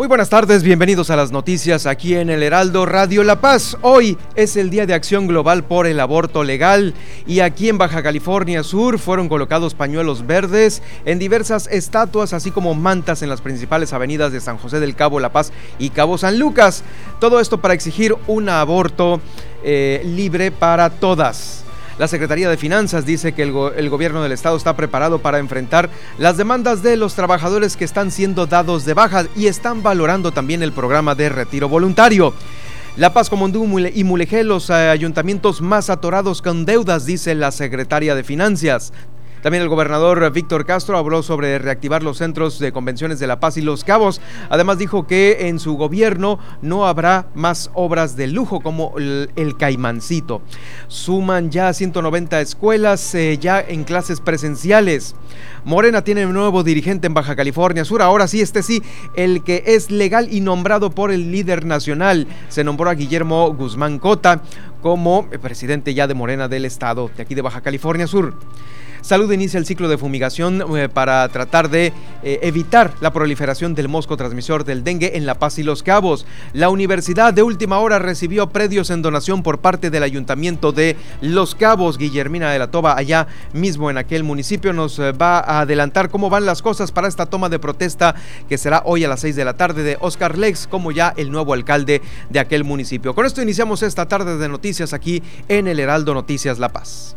Muy buenas tardes, bienvenidos a las noticias aquí en el Heraldo Radio La Paz. Hoy es el Día de Acción Global por el Aborto Legal y aquí en Baja California Sur fueron colocados pañuelos verdes en diversas estatuas, así como mantas en las principales avenidas de San José del Cabo, La Paz y Cabo San Lucas. Todo esto para exigir un aborto eh, libre para todas. La Secretaría de Finanzas dice que el, gobierno del estado está preparado para enfrentar las demandas de los trabajadores que están siendo dados de baja y están valorando también el programa de retiro voluntario. La Paz, Comondú y Mulegé, los eh, ayuntamientos más atorados con deudas, dice la secretaria de Finanzas. También el gobernador Víctor Castro habló sobre reactivar los centros de convenciones de La Paz y Los Cabos. Además dijo que en su gobierno no habrá más obras de lujo como el, Caimancito. Suman ya 190 escuelas eh, ya en clases presenciales. Morena tiene un nuevo dirigente en Baja California Sur. Ahora sí, este sí, el que es legal y nombrado por el líder nacional. Se nombró a Guillermo Guzmán Cota como presidente ya de Morena del estado de aquí de Baja California Sur. Salud inicia el ciclo de fumigación eh, para tratar de eh, evitar la proliferación del mosco transmisor del dengue en La Paz y Los Cabos. La universidad de última hora recibió predios en donación por parte del ayuntamiento de Los Cabos. Guillermina de la Toba, allá mismo en aquel municipio, nos eh, va a adelantar cómo van las cosas para esta toma de protesta que será hoy a las 6 de la tarde de Oscar Lex como ya el nuevo alcalde de aquel municipio. Con esto iniciamos esta tarde de noticias aquí en el Heraldo Noticias La Paz.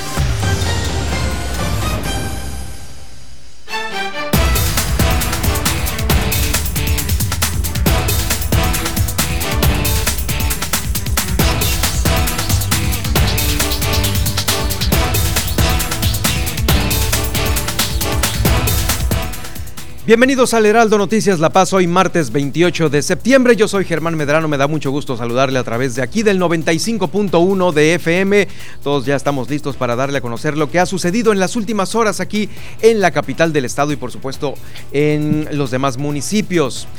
Bienvenidos al Heraldo Noticias La Paz, hoy martes 28 de septiembre. Yo soy Germán Medrano, me da mucho gusto saludarle a través de aquí del 95.1 de FM. Todos ya estamos listos para darle a conocer lo que ha sucedido en las últimas horas aquí en la capital del estado y por supuesto en los demás municipios.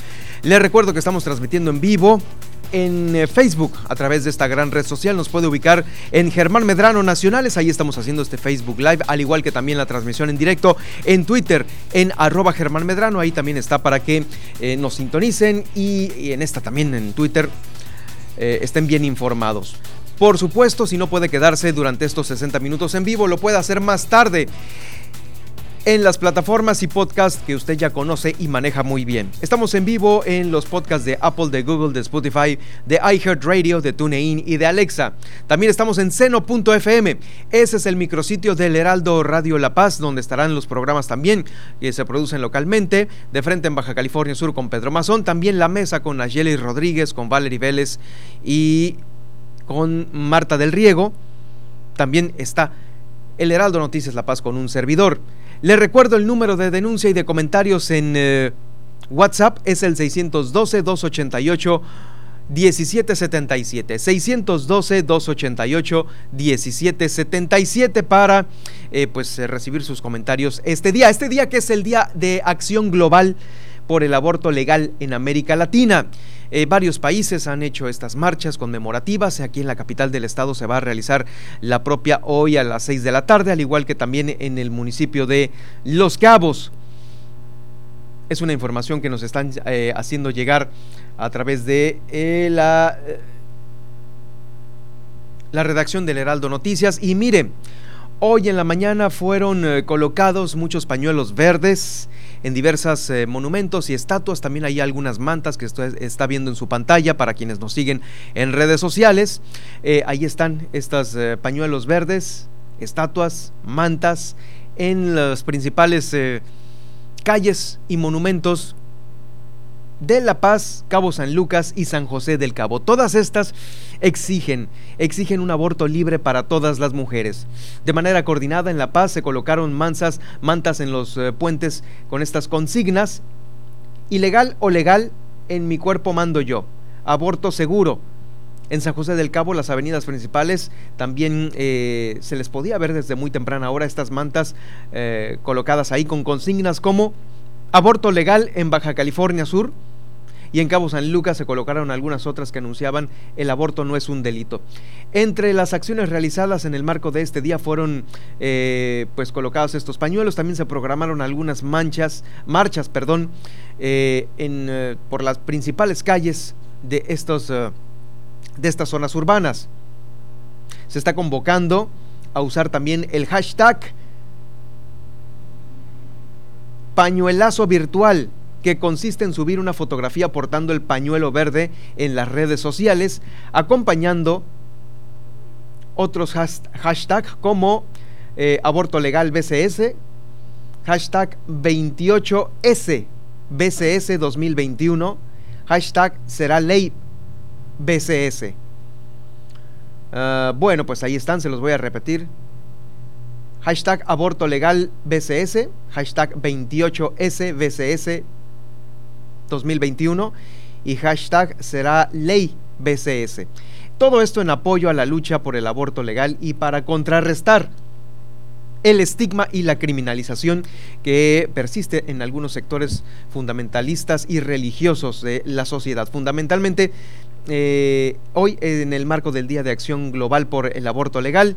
Les recuerdo que estamos transmitiendo en vivo en eh, Facebook a través de esta gran red social. Nos puede ubicar en Germán Medrano Nacionales. Ahí estamos haciendo este Facebook Live, al igual que también la transmisión en directo en Twitter, en arroba Germán Medrano. Ahí también está para que eh, nos sintonicen y, en esta también en Twitter eh, estén bien informados. Por supuesto, si no puede quedarse durante estos 60 minutos en vivo, lo puede hacer más tarde en las plataformas y podcasts que usted ya conoce y maneja muy bien. Estamos en vivo en los podcasts de Apple, de Google, de Spotify, de iHeartRadio, de TuneIn y de Alexa. También estamos en seno.fm. Ese es el micrositio del Heraldo Radio La Paz, donde estarán los programas también que se producen localmente. De frente en Baja California Sur con Pedro Mazón. También la mesa con Nayeli Rodríguez, con Valerie Vélez y con Marta del Riego. También está el Heraldo Noticias La Paz con un servidor. Le recuerdo el número de denuncia y de comentarios en eh, WhatsApp es el 612-288. 1777 612 288 1777 para eh, pues eh, recibir sus comentarios este día este día que es el día de acción global por el aborto legal en América Latina eh, varios países han hecho estas marchas conmemorativas. Aquí en la capital del estado se va a realizar la propia hoy a las 6 de la tarde, al igual que también en el municipio de Los Cabos. Es una información que nos están eh, haciendo llegar a través de eh, la, la redacción del Heraldo Noticias. Y mire, Hoy en la mañana fueron colocados muchos pañuelos verdes en diversos eh, monumentos y estatuas. También hay algunas mantas que usted está viendo en su pantalla para quienes nos siguen en redes sociales. Eh, ahí están estos pañuelos verdes, estatuas, mantas en las principales calles y monumentos de La Paz, Cabo San Lucas y San José del Cabo. Todas estas exigen, exigen un aborto libre para todas las mujeres. De manera coordinada en La Paz se colocaron mansas, mantas en los eh, puentes con estas consignas. Ilegal o legal, en mi cuerpo mando yo. Aborto seguro. En San José del Cabo, las avenidas principales, también eh, se les podía ver desde muy temprana hora estas mantas eh, colocadas ahí con consignas como aborto legal en Baja California Sur, y en Cabo San Lucas se colocaron algunas otras que anunciaban el aborto no es un delito. Entre las acciones realizadas en el marco de este día fueron eh, pues colocados estos pañuelos, también se programaron algunas manchas, marchas, perdón, eh, en, eh, por las principales calles de, estos, de estas zonas urbanas. Se está convocando a usar también el hashtag pañuelazo virtual que consiste en subir una fotografía portando el pañuelo verde en las redes sociales, acompañando otros hashtags como eh, aborto legal BCS, hashtag 28S BCS 2021, hashtag será ley BCS. Ah, bueno, pues ahí están, se los voy a repetir. Hashtag aborto legal BCS, hashtag 28S BCS 2021 y hashtag será ley BCS. Todo esto en apoyo a la lucha por el aborto legal y para contrarrestar el estigma y la criminalización que persiste en algunos sectores fundamentalistas y religiosos de la sociedad. Fundamentalmente, eh, hoy en el marco del Día de Acción Global por el Aborto Legal,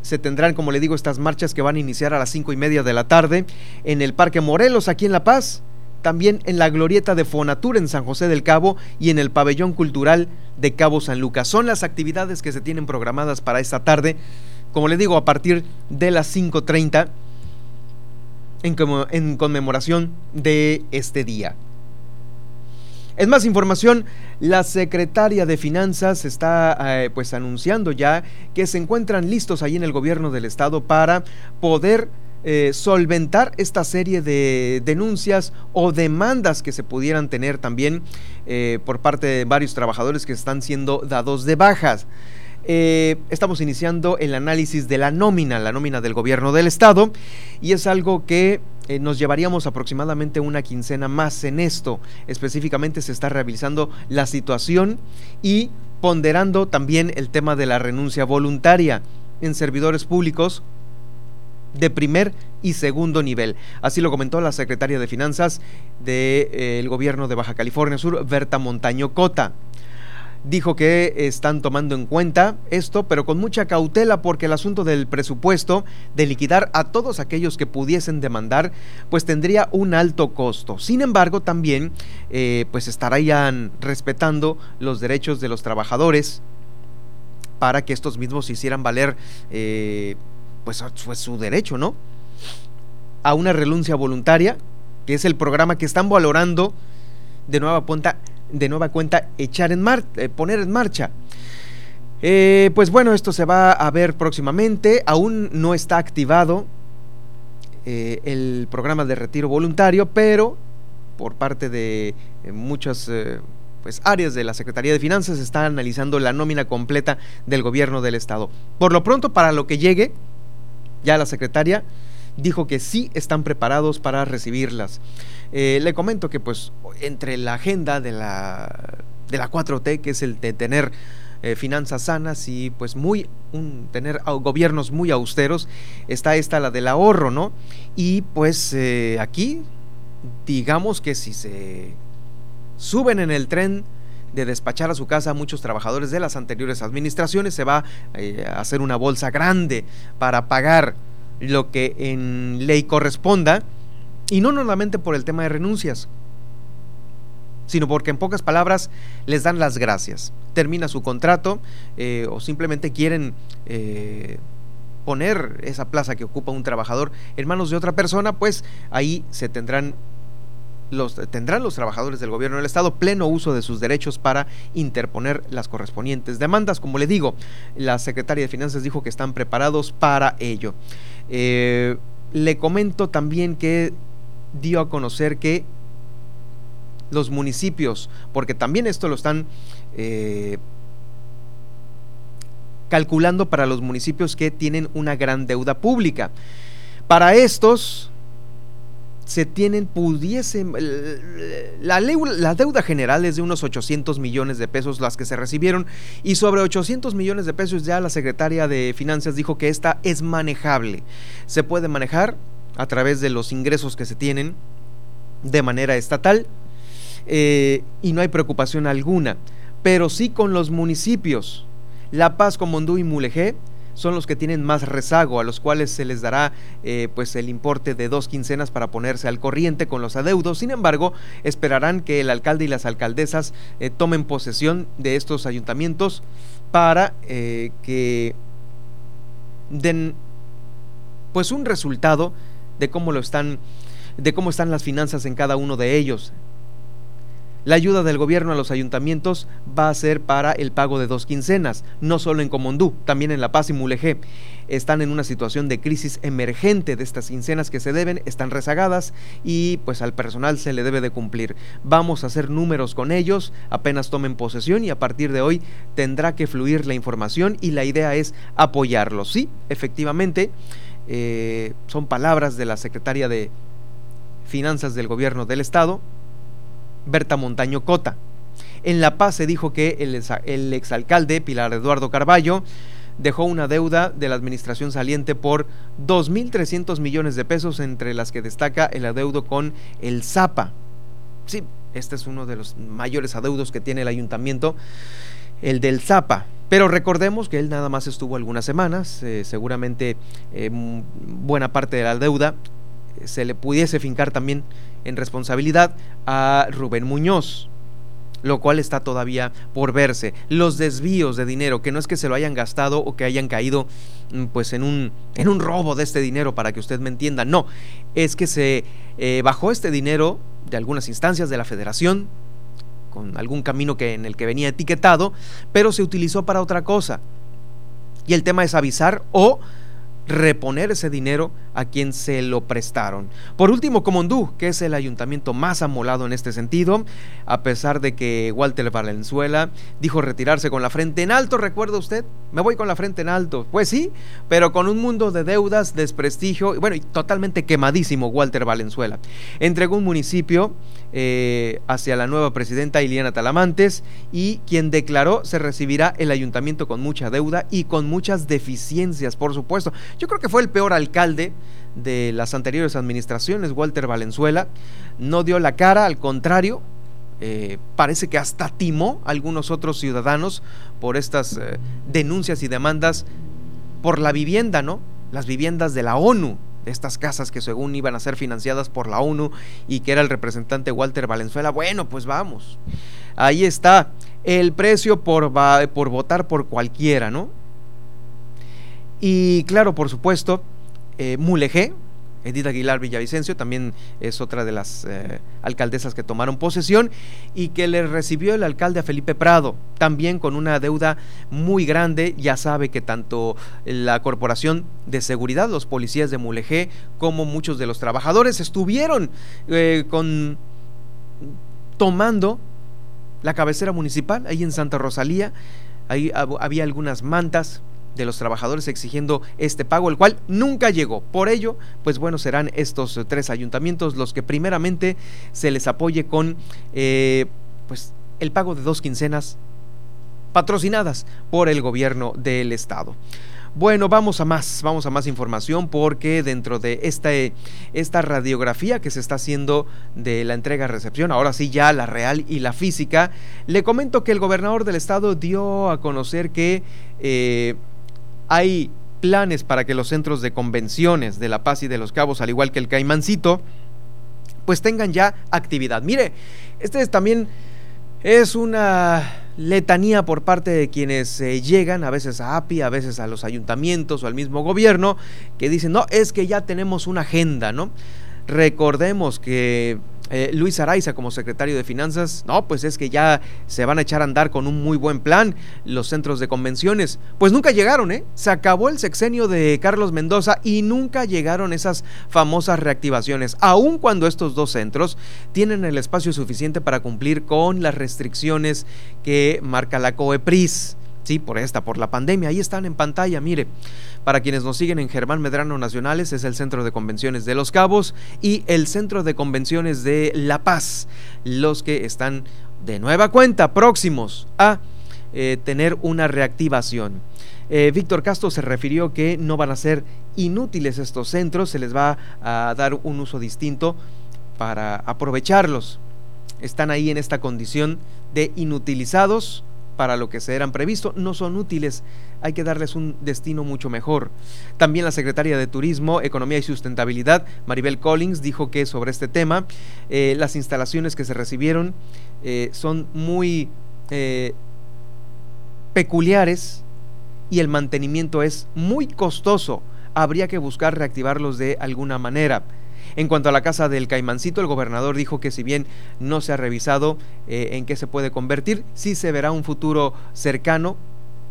se tendrán, como le digo, estas marchas que van a iniciar a las cinco y media de la tarde en el Parque Morelos, aquí en La Paz también en la glorieta de Fonatur en San José del Cabo y en el pabellón cultural de Cabo San Lucas. Son las actividades que se tienen programadas para esta tarde, como le digo, a partir de las 5.30 en, en conmemoración de este día. En más información, la secretaria de Finanzas está eh, pues anunciando ya que se encuentran listos ahí en el gobierno del estado para poder eh, solventar esta serie de denuncias o demandas que se pudieran tener también eh, por parte de varios trabajadores que están siendo dados de bajas. Eh, estamos iniciando el análisis de la nómina, la nómina del gobierno del estado, y es algo que nos llevaríamos aproximadamente una quincena más en esto. Específicamente se está revisando la situación y ponderando también el tema de la renuncia voluntaria en servidores públicos de primer y segundo nivel. Así lo comentó la secretaria de Finanzas del gobierno de Baja California Sur, Berta Montaño Cota. Dijo que están tomando en cuenta esto, pero con mucha cautela porque el asunto del presupuesto de liquidar a todos aquellos que pudiesen demandar, pues tendría un alto costo. Sin embargo, también eh, pues estarían respetando los derechos de los trabajadores para que estos mismos hicieran valer eh, pues fue su derecho, ¿no? A una renuncia voluntaria, que es el programa que están valorando de nueva cuenta, de nueva cuenta echar en eh, poner en marcha. Eh, pues bueno, esto se va a ver próximamente. Aún no está activado eh, el programa de retiro voluntario, pero por parte de muchas pues, áreas de la Secretaría de Finanzas está analizando la nómina completa del gobierno del Estado. Por lo pronto, para lo que llegue, ya la secretaria dijo que sí están preparados para recibirlas. Eh, le comento que pues entre la agenda de la, de la 4T, que es el de tener eh, finanzas sanas y pues muy un, tener gobiernos muy austeros, está esta la del ahorro, ¿no? Y pues eh, aquí digamos que si se suben en el tren de despachar a su casa a muchos trabajadores de las anteriores administraciones, se va eh, a hacer una bolsa grande para pagar lo que en ley corresponda, y no solamente por el tema de renuncias, sino porque en pocas palabras les dan las gracias. Termina su contrato eh, o simplemente quieren eh, poner esa plaza que ocupa un trabajador en manos de otra persona, pues ahí se tendrán los, tendrán los trabajadores del gobierno del Estado pleno uso de sus derechos para interponer las correspondientes demandas. Como le digo, la secretaria de Finanzas dijo que están preparados para ello. Eh, le comento también que dio a conocer que los municipios, porque también esto lo están eh, calculando para los municipios que tienen una gran deuda pública. Para estos se tienen, pudiese, la, la, deuda general es de unos 800 millones de pesos las que se recibieron y sobre 800 millones de pesos ya la secretaria de Finanzas dijo que esta es manejable. Se puede manejar a través de los ingresos que se tienen de manera estatal eh, y no hay preocupación alguna, pero sí con los municipios. La Paz, Comondú y Mulegé son los que tienen más rezago, a los cuales se les dará eh, pues el importe de dos quincenas para ponerse al corriente con los adeudos. Sin embargo, esperarán que el alcalde y las alcaldesas eh, tomen posesión de estos ayuntamientos para eh, que den pues un resultado de cómo lo están de cómo están las finanzas en cada uno de ellos. La ayuda del gobierno a los ayuntamientos va a ser para el pago de dos quincenas, no solo en Comondú, también en La Paz y Mulegé. Están en una situación de crisis emergente de estas quincenas que se deben, están rezagadas y pues al personal se le debe de cumplir. Vamos a hacer números con ellos, apenas tomen posesión y a partir de hoy tendrá que fluir la información y la idea es apoyarlos. Sí, efectivamente, eh, son palabras de la secretaria de Finanzas del Gobierno del Estado, Berta Montaño Cota. En La Paz se dijo que el, exalcalde Pilar Eduardo Carballo dejó una deuda de la administración saliente por 2.300 millones de pesos, entre las que destaca el adeudo con el Zapa. Sí, este es uno de los mayores adeudos que tiene el ayuntamiento, el del Zapa. Pero recordemos que él nada más estuvo algunas semanas, eh, seguramente eh, buena parte de la deuda se le pudiese fincar también en responsabilidad a Rubén Muñoz lo cual está todavía por verse. Los desvíos de dinero, que no es que se lo hayan gastado o que hayan caído mm, pues en un, en un robo de este dinero, para que usted me entienda, no, es que se eh, bajó este dinero de algunas instancias de la federación, con algún camino que, en el que venía etiquetado, pero se utilizó para otra cosa. Y el tema es avisar o reponer ese dinero a quien se lo prestaron. Por último, Comondú, que es el ayuntamiento más amolado en este sentido, a pesar de que Walter Valenzuela dijo retirarse con la frente en alto, ¿recuerda usted? Me voy con la frente en alto. Pues sí, pero con un mundo de deudas, desprestigio, bueno, y totalmente quemadísimo Walter Valenzuela. Entregó un municipio eh, hacia la nueva presidenta Iliana Talamantes y quien declaró se recibirá el ayuntamiento con mucha deuda y con muchas deficiencias, por supuesto. Yo creo que fue el peor alcalde de las anteriores administraciones, Walter Valenzuela. No dio la cara, al contrario, eh, parece que hasta timó a algunos otros ciudadanos por estas eh, denuncias y demandas por la vivienda, ¿no? Las viviendas de la ONU, estas casas que según iban a ser financiadas por la ONU y que era el representante Walter Valenzuela. Bueno, pues vamos. Ahí está el precio por, por votar por cualquiera, ¿no? Y claro, por supuesto, eh, Mulegé, Edith Aguilar Villavicencio, también es otra de las eh, alcaldesas que tomaron posesión y que le recibió el alcalde a Felipe Prado, también con una deuda muy grande. Ya sabe que tanto la Corporación de Seguridad, los policías de Mulegé, como muchos de los trabajadores estuvieron eh, con tomando la cabecera municipal ahí en Santa Rosalía. Ahí había algunas mantas de los trabajadores exigiendo este pago, el cual nunca llegó. Por ello, pues bueno, serán estos tres ayuntamientos los que primeramente se les apoye con eh, pues el pago de dos quincenas patrocinadas por el gobierno del estado. Bueno, vamos a más, vamos a más información porque dentro de esta, esta radiografía que se está haciendo de la entrega-recepción, ahora sí ya la real y la física, le comento que el gobernador del estado dio a conocer que eh, hay planes para que los centros de convenciones de La Paz y de Los Cabos, al igual que el Caimancito, pues tengan ya actividad. Mire, este es también es una letanía por parte de quienes eh, llegan, a veces a API, a veces a los ayuntamientos o al mismo gobierno, que dicen, no, es que ya tenemos una agenda, ¿no? Recordemos que eh, Luis Araiza como secretario de Finanzas, no, pues es que ya se van a echar a andar con un muy buen plan los centros de convenciones. Pues nunca llegaron, ¿eh? Se acabó el sexenio de Carlos Mendoza y nunca llegaron esas famosas reactivaciones, aun cuando estos dos centros tienen el espacio suficiente para cumplir con las restricciones que marca la COEPRIS. Sí, por esta, por la pandemia. Ahí están en pantalla, mire. Para quienes nos siguen en Germán Medrano Nacionales, es el Centro de Convenciones de Los Cabos y el Centro de Convenciones de La Paz, los que están de nueva cuenta próximos a eh, tener una reactivación. Eh, Víctor Castro se refirió que no van a ser inútiles estos centros, se les va a dar un uso distinto para aprovecharlos. Están ahí en esta condición de inutilizados para lo que se eran previsto, no son útiles, hay que darles un destino mucho mejor. También la secretaria de Turismo, Economía y Sustentabilidad, Maribel Collins, dijo que sobre este tema eh, las instalaciones que se recibieron eh, son muy eh, peculiares y el mantenimiento es muy costoso. Habría que buscar reactivarlos de alguna manera. En cuanto a la casa del Caimancito, el gobernador dijo que si bien no se ha revisado eh, en qué se puede convertir, sí se verá un futuro cercano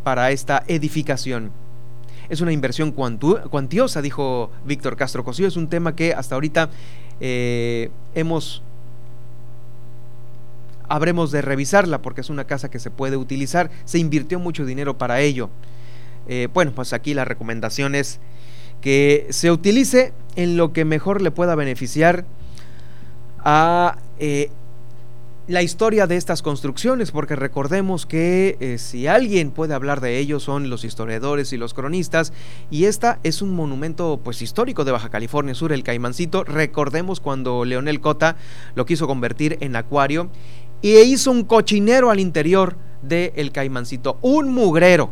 para esta edificación. Es una inversión cuantiosa, dijo Víctor Castro Cosío. Es un tema que hasta ahorita eh, hemos habremos de revisarla porque es una casa que se puede utilizar. Se invirtió mucho dinero para ello. Eh, bueno, pues aquí la recomendación es que se utilice en lo que mejor le pueda beneficiar a eh, la historia de estas construcciones, porque recordemos que eh, si alguien puede hablar de ello son los historiadores y los cronistas, y esta es un monumento pues histórico de Baja California Sur, el Caimancito. Recordemos cuando Leonel Cota lo quiso convertir en acuario y hizo un cochinero al interior del el Caimancito, un mugrero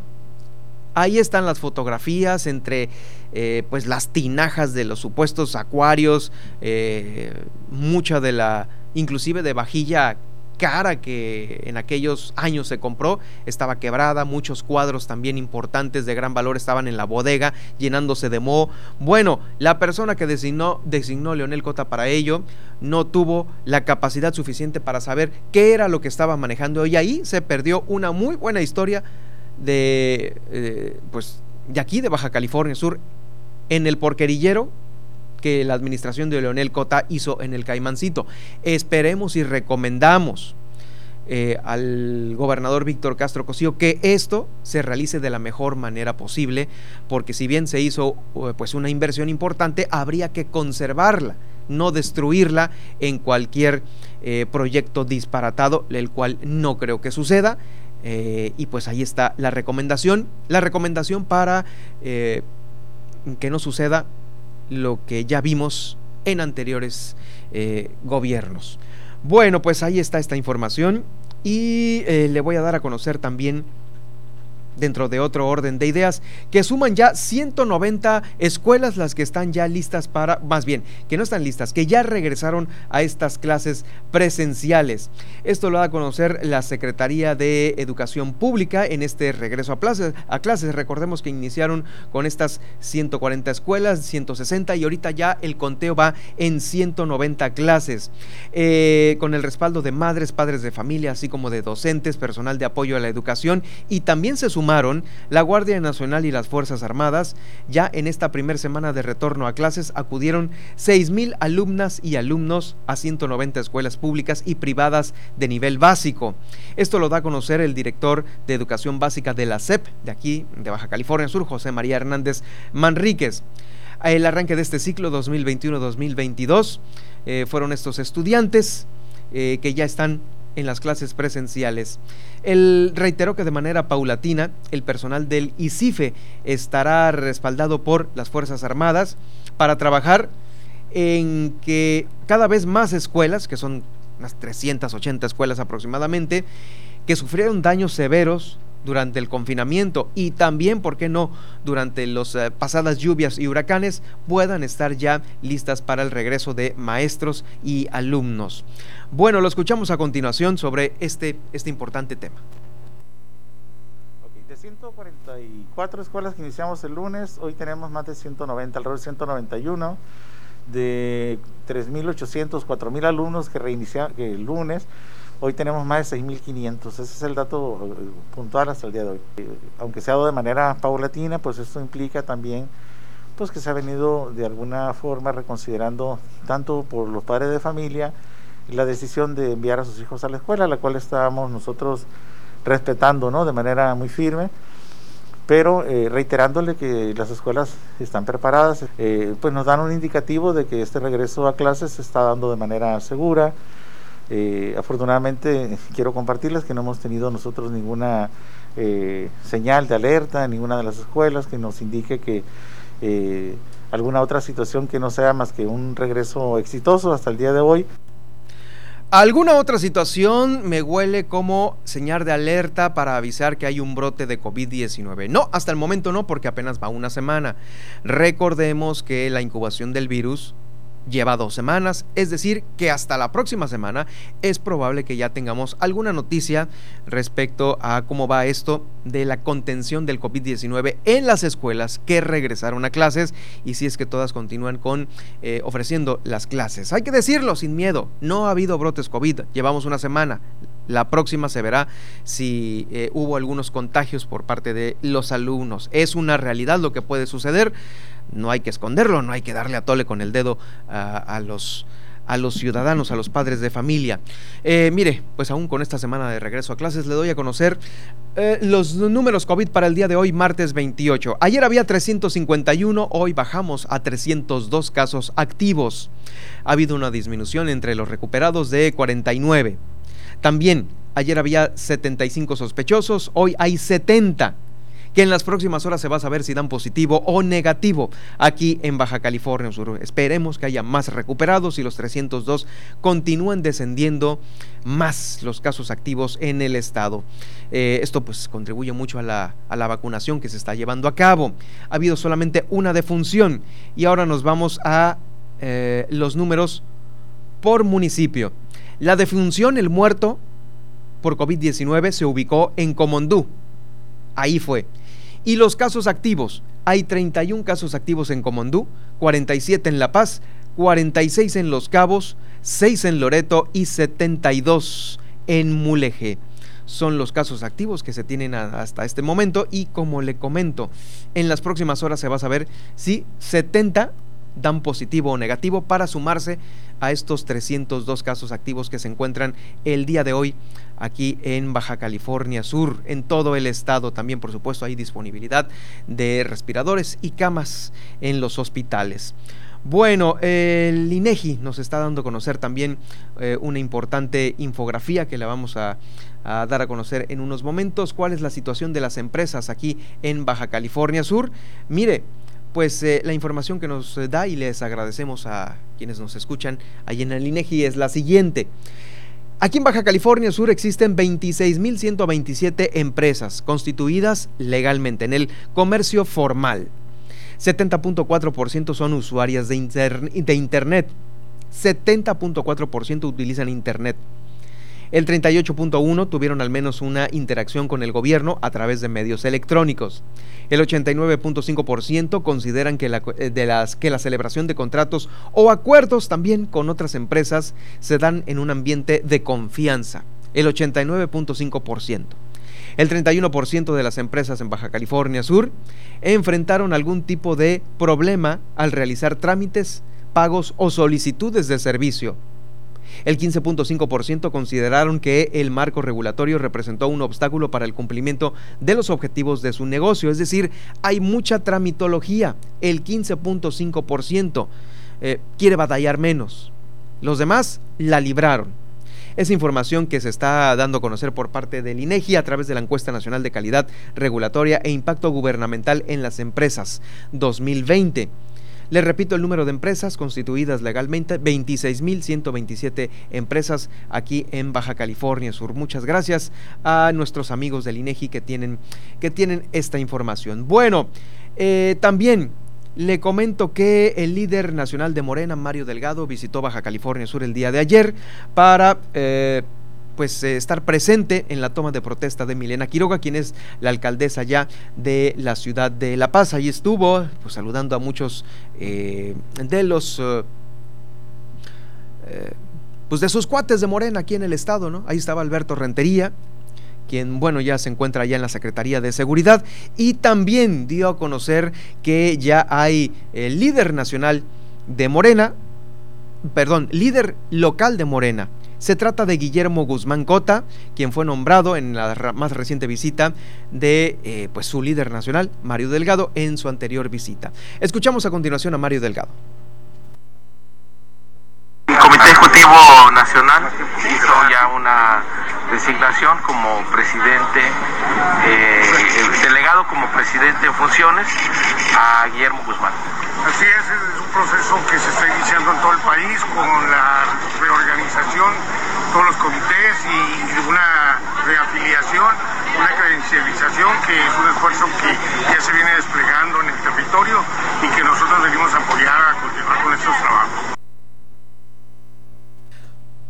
Ahí están las fotografías entre eh, pues las tinajas de los supuestos acuarios, eh, mucha de la, inclusive de vajilla cara que en aquellos años se compró estaba quebrada, muchos cuadros también importantes de gran valor estaban en la bodega llenándose de moho. Bueno, la persona que designó, designó Leonel Cota para ello no tuvo la capacidad suficiente para saber qué era lo que estaba manejando y ahí se perdió una muy buena historia de, eh, pues, de aquí, de Baja California Sur, en el porquerillero que la administración de Leonel Cota hizo en el Caimancito. Esperemos y recomendamos eh, al gobernador Víctor Castro Cosío que esto se realice de la mejor manera posible, porque si bien se hizo eh, pues una inversión importante, habría que conservarla, no destruirla en cualquier proyecto disparatado, el cual no creo que suceda. Eh, y pues ahí está la recomendación, la recomendación para eh, que no suceda lo que ya vimos en anteriores eh, gobiernos. Bueno, pues ahí está esta información y le voy a dar a conocer también dentro de otro orden de ideas, que suman ya 190 escuelas las que están ya listas para, más bien, que no están listas, que ya regresaron a estas clases presenciales. Esto lo da a conocer la Secretaría de Educación Pública en este regreso a clases. A clases. Recordemos que iniciaron con estas 140 escuelas, 160 y ahorita ya el conteo va en 190 clases, eh, con el respaldo de madres, padres de familia, así como de docentes, personal de apoyo a la educación y también se la Guardia Nacional y las Fuerzas Armadas. Ya en esta primera semana de retorno a clases acudieron 6.000 alumnas y alumnos a 190 escuelas públicas y privadas de nivel básico. Esto lo da a conocer el director de Educación Básica de la SEP, de aquí, de Baja California Sur, José María Hernández Manríquez. El arranque de este ciclo 2021-2022 eh, fueron estos estudiantes eh, que ya están en las clases presenciales. Él reiteró que de manera paulatina el personal del ICIFE estará respaldado por las Fuerzas Armadas para trabajar en que cada vez más escuelas, que son unas 380 escuelas aproximadamente, que sufrieron daños severos durante el confinamiento y también, ¿por qué no?, durante las eh, pasadas lluvias y huracanes puedan estar ya listas para el regreso de maestros y alumnos. Bueno, lo escuchamos a continuación sobre este, este importante tema. 144 escuelas que iniciamos el lunes, hoy tenemos más de 190, alrededor de 191, de 3.800, 4.000 alumnos que reiniciaron el lunes, hoy tenemos más de 6.500, ese es el dato eh, puntual hasta el día de hoy. Eh, aunque se ha dado de manera paulatina, pues esto implica también pues que se ha venido de alguna forma reconsiderando tanto por los padres de familia la decisión de enviar a sus hijos a la escuela, la cual estábamos nosotros respetando ¿no? de manera muy firme, pero eh, reiterándole que las escuelas están preparadas, pues nos dan un indicativo de que este regreso a clases se está dando de manera segura. Eh, afortunadamente quiero compartirles que no hemos tenido nosotros ninguna señal de alerta en ninguna de las escuelas que nos indique que alguna otra situación que no sea más que un regreso exitoso hasta el día de hoy. ¿Alguna otra situación me huele como señal de alerta para avisar que hay un brote de COVID-19? No, hasta el momento no, porque apenas va una semana. Recordemos que la incubación del virus lleva dos semanas, es decir, que hasta la próxima semana es probable que ya tengamos alguna noticia respecto a cómo va esto de la contención del COVID-19 en las escuelas que regresaron a clases y si es que todas continúan con eh, ofreciendo las clases. Hay que decirlo sin miedo, no ha habido brotes COVID, llevamos una semana. La próxima se verá si eh, hubo algunos contagios por parte de los alumnos. Es una realidad lo que puede suceder no hay que esconderlo, no hay que darle a tole con el dedo a, los a los ciudadanos, a los padres de familia. Eh, mire, pues aún con esta semana de regreso a clases le doy a conocer eh, los números COVID para el día de hoy, martes 28. Ayer había 351, hoy bajamos a 302 casos activos. Ha habido una disminución entre los recuperados de 49. También ayer había 75 sospechosos, hoy hay 70 que en las próximas horas se va a saber si dan positivo o negativo aquí en Baja California Sur. Esperemos que haya más recuperados y los 302 continúen descendiendo más los casos activos en el estado. Eh, esto pues contribuye mucho a la, a la vacunación que se está llevando a cabo. Ha habido solamente una defunción y ahora nos vamos a eh, los números por municipio. La defunción, el muerto por COVID-19 se ubicó en Comondú. Ahí fue. Y los casos activos, hay 31 casos activos en Comondú, 47 en La Paz, 46 en Los Cabos, 6 en Loreto y 72 en Mulegé. Son los casos activos que se tienen hasta este momento y como le comento, en las próximas horas se va a saber si 70 dan positivo o negativo para sumarse a estos 302 casos activos que se encuentran el día de hoy aquí en Baja California Sur, en todo el estado. También, por supuesto, hay disponibilidad de respiradores y camas en los hospitales. Bueno, el INEGI nos está dando a conocer también eh, una importante infografía que la vamos a, dar a conocer en unos momentos. ¿Cuál es la situación de las empresas aquí en Baja California Sur? Mire, pues eh, la información que nos da y les agradecemos a quienes nos escuchan ahí en el INEGI es la siguiente. Aquí en Baja California Sur existen 26.127 empresas constituidas legalmente en el comercio formal. 70.4% son usuarias de, de Internet. 70.4% utilizan Internet. El 38.1 tuvieron al menos una interacción con el gobierno a través de medios electrónicos. El 89.5% consideran que la, eh, de las, que la celebración de contratos o acuerdos también con otras empresas se dan en un ambiente de confianza. El 89.5%. El 31% de las empresas en Baja California Sur enfrentaron algún tipo de problema al realizar trámites, pagos o solicitudes de servicio el 15.5% consideraron que el marco regulatorio representó un obstáculo para el cumplimiento de los objetivos de su negocio, es decir, hay mucha tramitología. El 15.5% eh, quiere batallar menos. Los demás la libraron. Esa información que se está dando a conocer por parte del INEGI a través de la encuesta nacional de calidad regulatoria e impacto gubernamental en las empresas 2020. Le repito el número de empresas constituidas legalmente, 26.127 empresas aquí en Baja California Sur. Muchas gracias a nuestros amigos del INEGI que tienen, que tienen esta información. Bueno, eh, también le comento que el líder nacional de Morena, Mario Delgado, visitó Baja California Sur el día de ayer para... Eh, pues estar presente en la toma de protesta de Milena Quiroga, quien es la alcaldesa ya de la ciudad de La Paz. Ahí estuvo pues, saludando a muchos de los pues de sus cuates de Morena aquí en el estado, ¿no? Ahí estaba Alberto Rentería, quien, bueno, ya se encuentra ya en la Secretaría de Seguridad y también dio a conocer que ya hay el líder nacional de Morena, perdón, líder local de Morena. Se trata de Guillermo Guzmán Cota, quien fue nombrado en la más reciente visita de eh, pues su líder nacional, Mario Delgado, en su anterior visita. Escuchamos a continuación a Mario Delgado. Ejecutivo Nacional hizo ya una designación como presidente, eh, delegado como presidente en funciones a Guillermo Guzmán. Así es, es un proceso que se está iniciando en todo el país con la reorganización, todos los comités y una reafiliación, una credencialización que es un esfuerzo que ya se viene desplegando en el territorio y que nosotros venimos a apoyar a continuar con estos trabajos.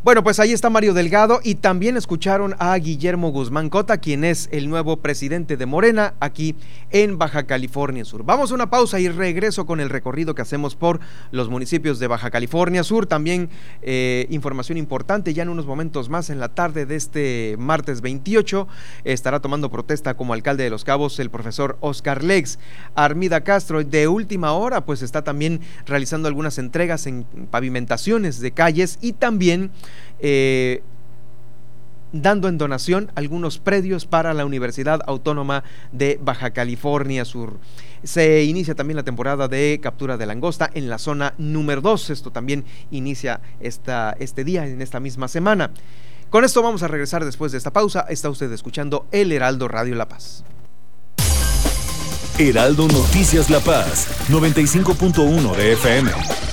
Bueno, pues ahí está Mario Delgado y también escucharon a Guillermo Guzmán Cota, quien es el nuevo presidente de Morena aquí en Baja California Sur. Vamos a una pausa y regreso con el recorrido que hacemos por los municipios de Baja California Sur. También eh, información importante, ya en unos momentos más en la tarde de este martes 28 estará tomando protesta como alcalde de Los Cabos el profesor Oscar Lex. Armida Castro de última hora pues está también realizando algunas entregas en pavimentaciones de calles y también eh, dando en donación algunos predios para la Universidad Autónoma de Baja California Sur. Se inicia también la temporada de captura de langosta en la zona número 2. Esto también inicia esta, este día, en esta misma semana. Con esto vamos a regresar después de esta pausa. Está usted escuchando El Heraldo Radio La Paz. Heraldo Noticias La Paz, 95.1 de FM.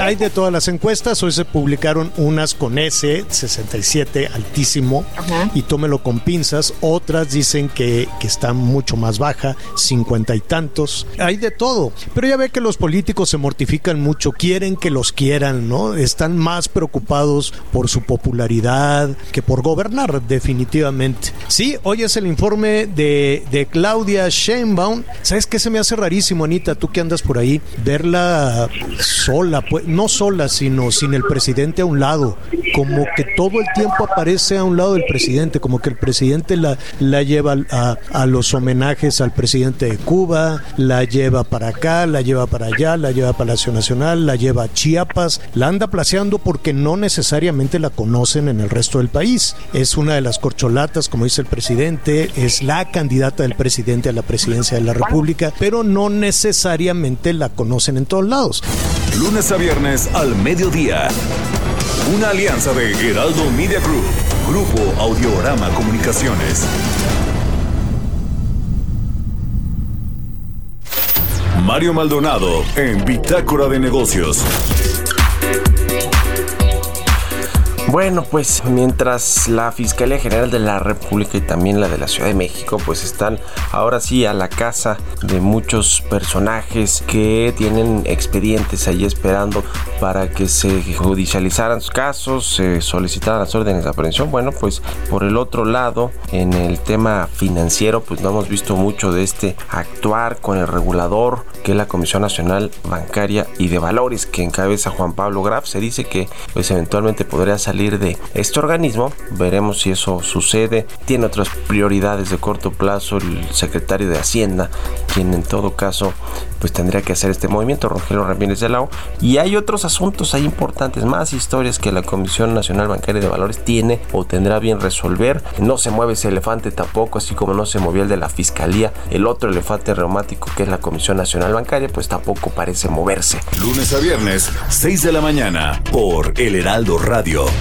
hay de todas las encuestas. Hoy se publicaron unas con S, 67, altísimo, y tómelo con pinzas. Otras dicen que, que está mucho más baja, 50 y tantos. Hay de todo. Pero ya ve que los políticos se mortifican mucho, quieren que los quieran, ¿no? Están más preocupados por su popularidad que por gobernar, definitivamente. Sí, hoy es el informe de, de Claudia Sheinbaum. ¿Sabes qué se me hace rarísimo, Anita? Tú que andas por ahí, verla sola, pues no sola, sino sin el presidente a un lado, como que todo el tiempo aparece a un lado del presidente, como que el presidente la, la lleva a, a los homenajes al presidente de Cuba, la lleva para acá, la lleva para allá, la lleva a Palacio Nacional, la lleva a Chiapas, la anda placeando porque no necesariamente la conocen en el resto del país. Es una de las corcholatas, como dice el presidente, es la candidata del presidente a la presidencia de la República, pero no necesariamente la conocen en todos lados. Lunes a viernes al mediodía. Una alianza de Heraldo Media Group, Grupo Audiorama Comunicaciones. Mario Maldonado en Bitácora de Negocios. Bueno, pues mientras la Fiscalía General de la República y también la de la Ciudad de México pues están ahora sí a la casa de muchos personajes que tienen expedientes ahí esperando para que se judicializaran sus casos, se solicitaran las órdenes de aprehensión. Bueno, pues por el otro lado, en el tema financiero pues no hemos visto mucho de este actuar con el regulador que es la Comisión Nacional Bancaria y de Valores que encabeza Juan Pablo Graf. Se dice que pues eventualmente podría salir de este organismo. Veremos si eso sucede. Tiene otras prioridades de corto plazo el secretario de Hacienda, quien en todo caso pues tendría que hacer este movimiento, Rogelio Ramírez de Lao. Y hay otros asuntos ahí importantes, más historias que la Comisión Nacional Bancaria de Valores tiene o tendrá bien resolver. No se mueve ese elefante tampoco, así como no se movió el de la Fiscalía. El otro elefante reumático que es la Comisión Nacional Bancaria, pues tampoco parece moverse. Lunes a viernes, 6 de la mañana, por El Heraldo Radio.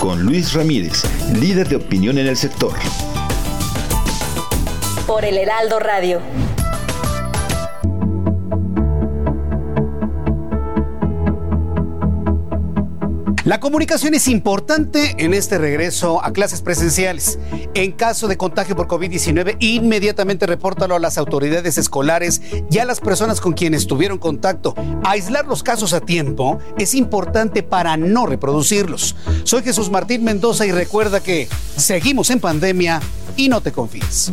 con Luis Ramírez, líder de opinión en el sector. Por el Heraldo Radio. La comunicación es importante en este regreso a clases presenciales. En caso de contagio por COVID-19, inmediatamente repórtalo a las autoridades escolares y a las personas con quienes tuvieron contacto. Aislar los casos a tiempo es importante para no reproducirlos. Soy Jesús Martín Mendoza y recuerda que seguimos en pandemia y no te confíes.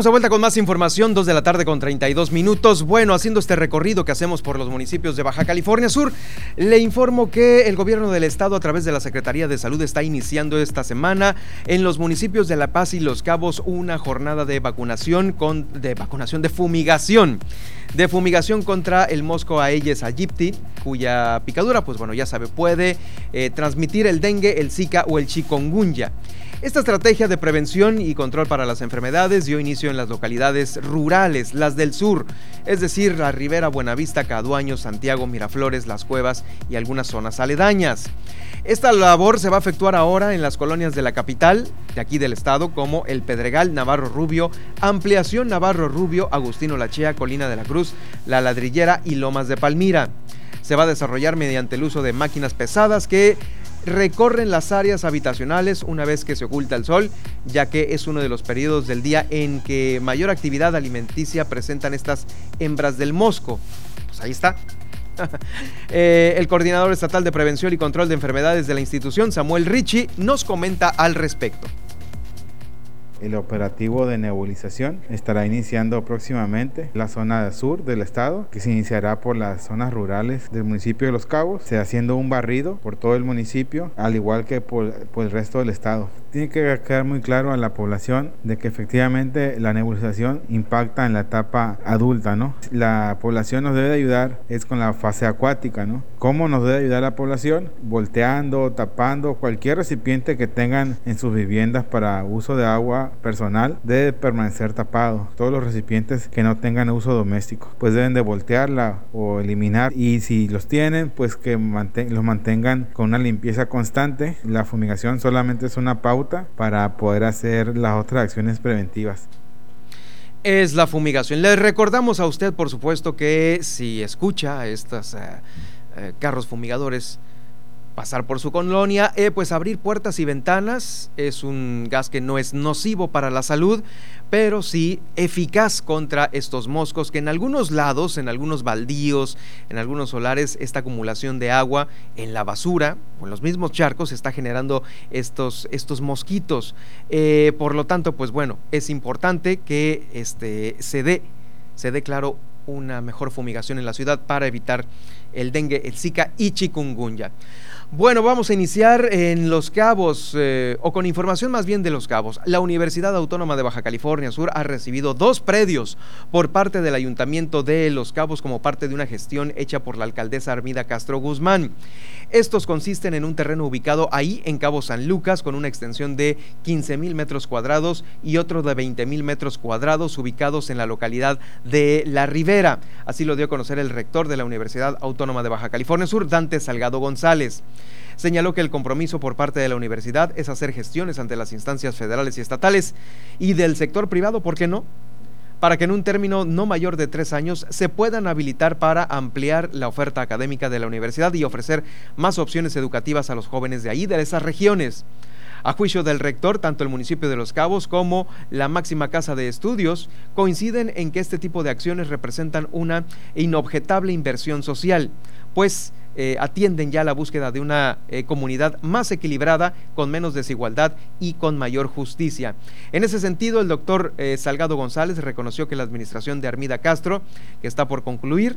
Estamos de vuelta con más información, 2 de la tarde con 32 minutos. Bueno, haciendo este recorrido que hacemos por los municipios de Baja California Sur, le informo que el gobierno del estado a través de la Secretaría de Salud está iniciando esta semana en los municipios de La Paz y Los Cabos una jornada de vacunación con de vacunación de fumigación de fumigación contra el mosco Aedes aegypti, cuya picadura, pues bueno, ya sabe, puede eh, transmitir el dengue, el zika o el chikungunya. Esta estrategia de prevención y control para las enfermedades dio inicio en las localidades rurales, las del sur, es decir, la Ribera, Buenavista, Caduaño, Santiago, Miraflores, Las Cuevas y algunas zonas aledañas. Esta labor se va a efectuar ahora en las colonias de la capital, de aquí del estado, como El Pedregal, Navarro Rubio, Ampliación Navarro Rubio, Agustino Lachea, Colina de la Cruz, La Ladrillera y Lomas de Palmira. Se va a desarrollar mediante el uso de máquinas pesadas que recorren las áreas habitacionales una vez que se oculta el sol, ya que es uno de los periodos del día en que mayor actividad alimenticia presentan estas hembras del mosco. Pues ahí está. Eh, el coordinador estatal de prevención y control de enfermedades de la institución, Samuel Ricci, nos comenta al respecto. El operativo de nebulización estará iniciando próximamente la zona sur del estado, que se iniciará por las zonas rurales del municipio de Los Cabos, se haciendo un barrido por todo el municipio, al igual que por, el resto del estado. Tiene que quedar muy claro a la población de que efectivamente la nebulización impacta en la etapa adulta, ¿no? La población nos debe ayudar es con la fase acuática, ¿no? ¿Cómo nos debe ayudar la población? Volteando, tapando cualquier recipiente que tengan en sus viviendas para uso de agua personal debe permanecer tapado. Todos los recipientes que no tengan uso doméstico, pues deben de voltearla o eliminar y si los tienen, pues que los mantengan con una limpieza constante. La fumigación solamente es una para poder hacer las otras acciones preventivas es la fumigación. Le recordamos a usted, por supuesto, que si escucha estos eh, eh, carros fumigadores, pasar por su colonia, eh, pues abrir puertas y ventanas es un gas que no es nocivo para la salud, pero sí eficaz contra estos moscos que en algunos lados, en algunos baldíos, en algunos solares, esta acumulación de agua en la basura o en los mismos charcos está generando estos, estos mosquitos. Eh, por lo tanto, pues bueno, es importante que este, se dé, se dé claro una mejor fumigación en la ciudad para evitar el dengue, el zika y chikungunya. Bueno, vamos a iniciar en Los Cabos, eh, o con información más bien de Los Cabos. La Universidad Autónoma de Baja California Sur ha recibido dos predios por parte del Ayuntamiento de Los Cabos como parte de una gestión hecha por la alcaldesa Armida Castro Guzmán. Estos consisten en un terreno ubicado ahí en Cabo San Lucas con una extensión de 15 mil metros cuadrados y otro de 20 mil metros cuadrados ubicados en la localidad de La Ribera. Así lo dio a conocer el rector de la Universidad Autónoma de Baja California Sur, Dante Salgado González. Señaló que el compromiso por parte de la universidad es hacer gestiones ante las instancias federales y estatales y del sector privado, ¿por qué no? para que en un término no mayor de tres años se puedan habilitar para ampliar la oferta académica de la universidad y ofrecer más opciones educativas a los jóvenes de ahí, de esas regiones. A juicio del rector, tanto el municipio de Los Cabos como la máxima casa de estudios coinciden en que este tipo de acciones representan una inobjetable inversión social, pues eh, atienden ya la búsqueda de una eh, comunidad más equilibrada, con menos desigualdad y con mayor justicia. En ese sentido, el doctor eh, Salgado González reconoció que la administración de Armida Castro, que está por concluir,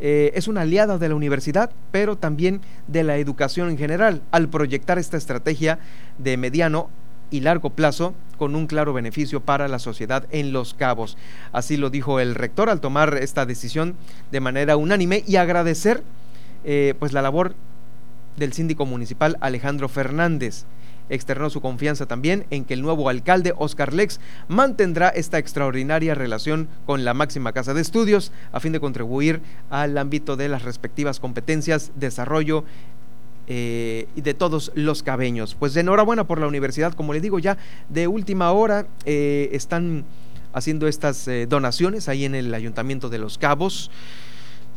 es una aliada de la universidad, pero también de la educación en general, al proyectar esta estrategia de mediano y largo plazo con un claro beneficio para la sociedad en Los Cabos. Así lo dijo el rector al tomar esta decisión de manera unánime y agradecer eh, pues la labor del síndico municipal Alejandro Fernández. Externó su confianza también en que el nuevo alcalde Oscar Lex mantendrá esta extraordinaria relación con la máxima casa de estudios a fin de contribuir al ámbito de las respectivas competencias, desarrollo eh, de todos los cabeños. Pues enhorabuena por la universidad, como le digo ya, de última hora eh, están haciendo estas donaciones ahí en el Ayuntamiento de Los Cabos.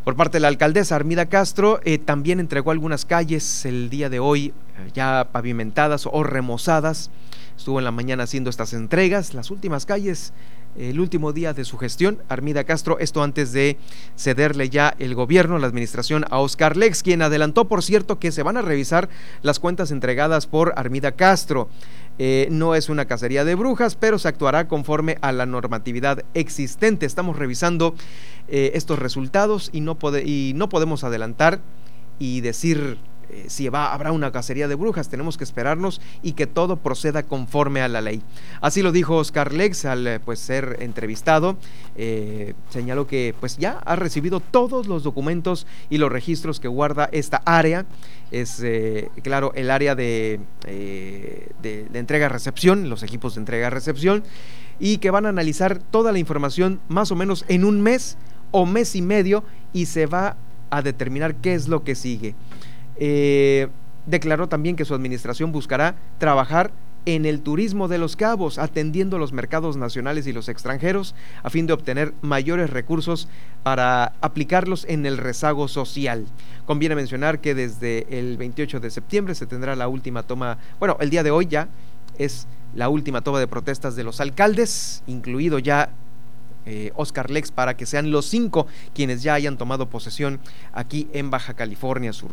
Por parte de la alcaldesa Armida Castro, eh, también entregó algunas calles el día de hoy eh, ya pavimentadas o remozadas. Estuvo en la mañana haciendo estas entregas, las últimas calles, el último día de su gestión, Armida Castro, esto antes de cederle ya el gobierno, la administración a Oscar Lex, quien adelantó, por cierto, que se van a revisar las cuentas entregadas por Armida Castro. Eh, no es una cacería de brujas, pero se actuará conforme a la normatividad existente. Estamos revisando eh, estos resultados y no, y no podemos adelantar y decir eh, si va, habrá una cacería de brujas, tenemos que esperarnos y que todo proceda conforme a la ley. Así lo dijo Oscar Lex al pues, ser entrevistado. señaló que pues, ya ha recibido todos los documentos y los registros que guarda esta área es, eh, claro, el área de, eh, de, entrega-recepción, los equipos de entrega-recepción, y que van a analizar toda la información más o menos en un mes o mes y medio y se va a determinar qué es lo que sigue. Eh, declaró también que su administración buscará trabajar en el turismo de los cabos, atendiendo los mercados nacionales y los extranjeros, a fin de obtener mayores recursos para aplicarlos en el rezago social. Conviene mencionar que desde el 28 de septiembre se tendrá la última toma, bueno, el día de hoy ya es la última toma de protestas de los alcaldes, incluido ya eh, Oscar Lex para que sean los cinco quienes ya hayan tomado posesión aquí en Baja California Sur.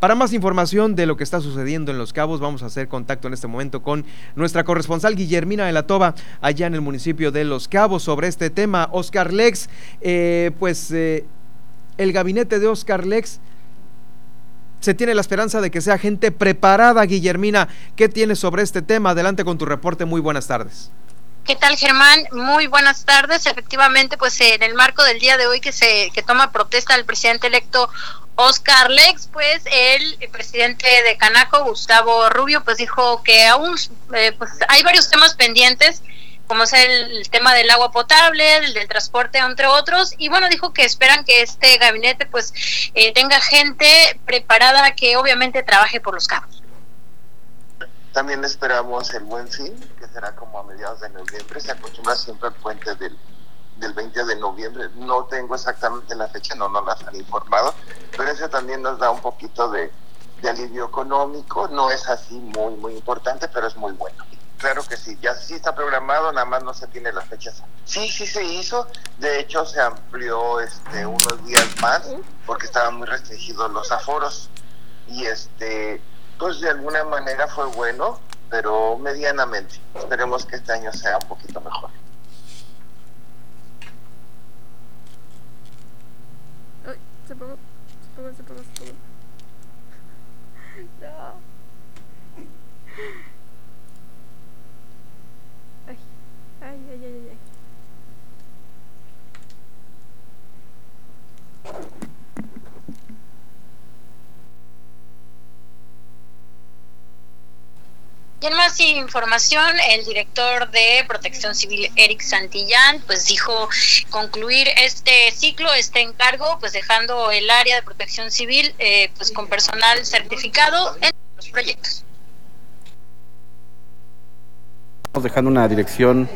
Para más información de lo que está sucediendo en Los Cabos, vamos a hacer contacto en este momento con nuestra corresponsal Guillermina de la Toba, allá en el municipio de Los Cabos, sobre este tema. Oscar Lex, eh, pues eh, el gabinete de Oscar Lex se tiene la esperanza de que sea gente preparada, Guillermina. ¿Qué tienes sobre este tema? Adelante con tu reporte. Muy buenas tardes. ¿Qué tal, Germán? Muy buenas tardes. Efectivamente, pues en el marco del día de hoy que se que toma protesta el presidente electo Oscar Lex, pues el, presidente de Canaco, Gustavo Rubio, pues dijo que aún eh, pues hay varios temas pendientes, como es el, tema del agua potable, el del transporte, entre otros, y bueno, dijo que esperan que este gabinete pues eh, tenga gente preparada que obviamente trabaje por los cabos. También esperamos el buen fin, que será como a mediados de noviembre. Se acostumbra siempre al puente del, del 20 de noviembre. No tengo exactamente la fecha, no nos las han informado, pero eso también nos da un poquito de, de alivio económico. No es así muy, muy importante, pero es muy bueno. Claro que sí, ya sí está programado, nada más no se tiene las fechas. Sí, sí se hizo, de hecho se amplió este unos días más porque estaban muy restringidos los aforos y este pues de alguna manera fue bueno, pero medianamente. Esperemos que este año sea un poquito mejor. Ay, se pegó, se pegó, se pegó, se. No. Ay, ay, ay, ay, ay. Y más información, el director de Protección Civil, Eric Santillán, pues dijo concluir este ciclo, este encargo, pues dejando el área de protección civil eh, pues con personal certificado en los proyectos. Estamos dejando una dirección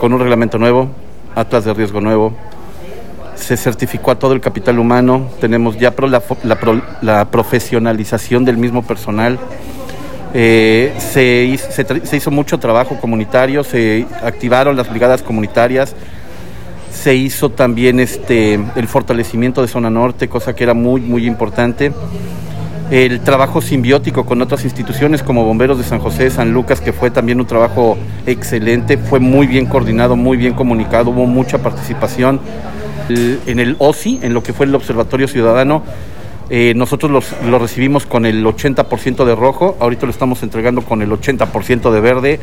con un reglamento nuevo, atlas de riesgo nuevo. Se certificó a todo el capital humano, tenemos ya pro la, la, la profesionalización del mismo personal eh, se, se, hizo mucho trabajo comunitario, se activaron las brigadas comunitarias, se hizo también este, el fortalecimiento de zona norte, cosa que era muy, muy importante. El trabajo simbiótico con otras instituciones como Bomberos de San José, San Lucas, que fue también un trabajo excelente, fue muy bien coordinado, muy bien comunicado, hubo mucha participación. En el OSI, en lo que fue el Observatorio Ciudadano, eh, nosotros los, lo recibimos con el 80% de rojo, ahorita lo estamos entregando con el 80% de verde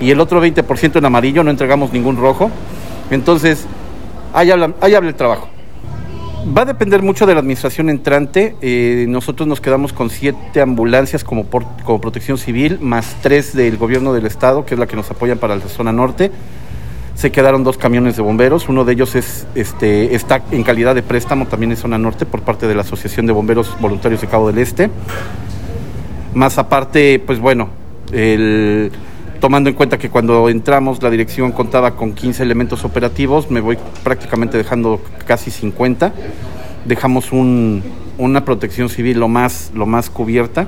y el otro 20% en amarillo, no entregamos ningún rojo. Entonces, ahí habla, ahí habla el trabajo. Va a depender mucho de la administración entrante. Eh, nosotros nos quedamos con siete ambulancias como, como protección civil, más tres del gobierno del estado, que es la que nos apoyan para la zona norte se quedaron dos camiones de bomberos, uno de ellos es, este, está en calidad de préstamo también en zona norte por parte de la Asociación de Bomberos Voluntarios de Cabo del Este. Más aparte, pues bueno, tomando en cuenta que cuando entramos la dirección contaba con 15 elementos operativos, me voy prácticamente dejando casi 50. Dejamos una protección civil lo más, lo más cubierta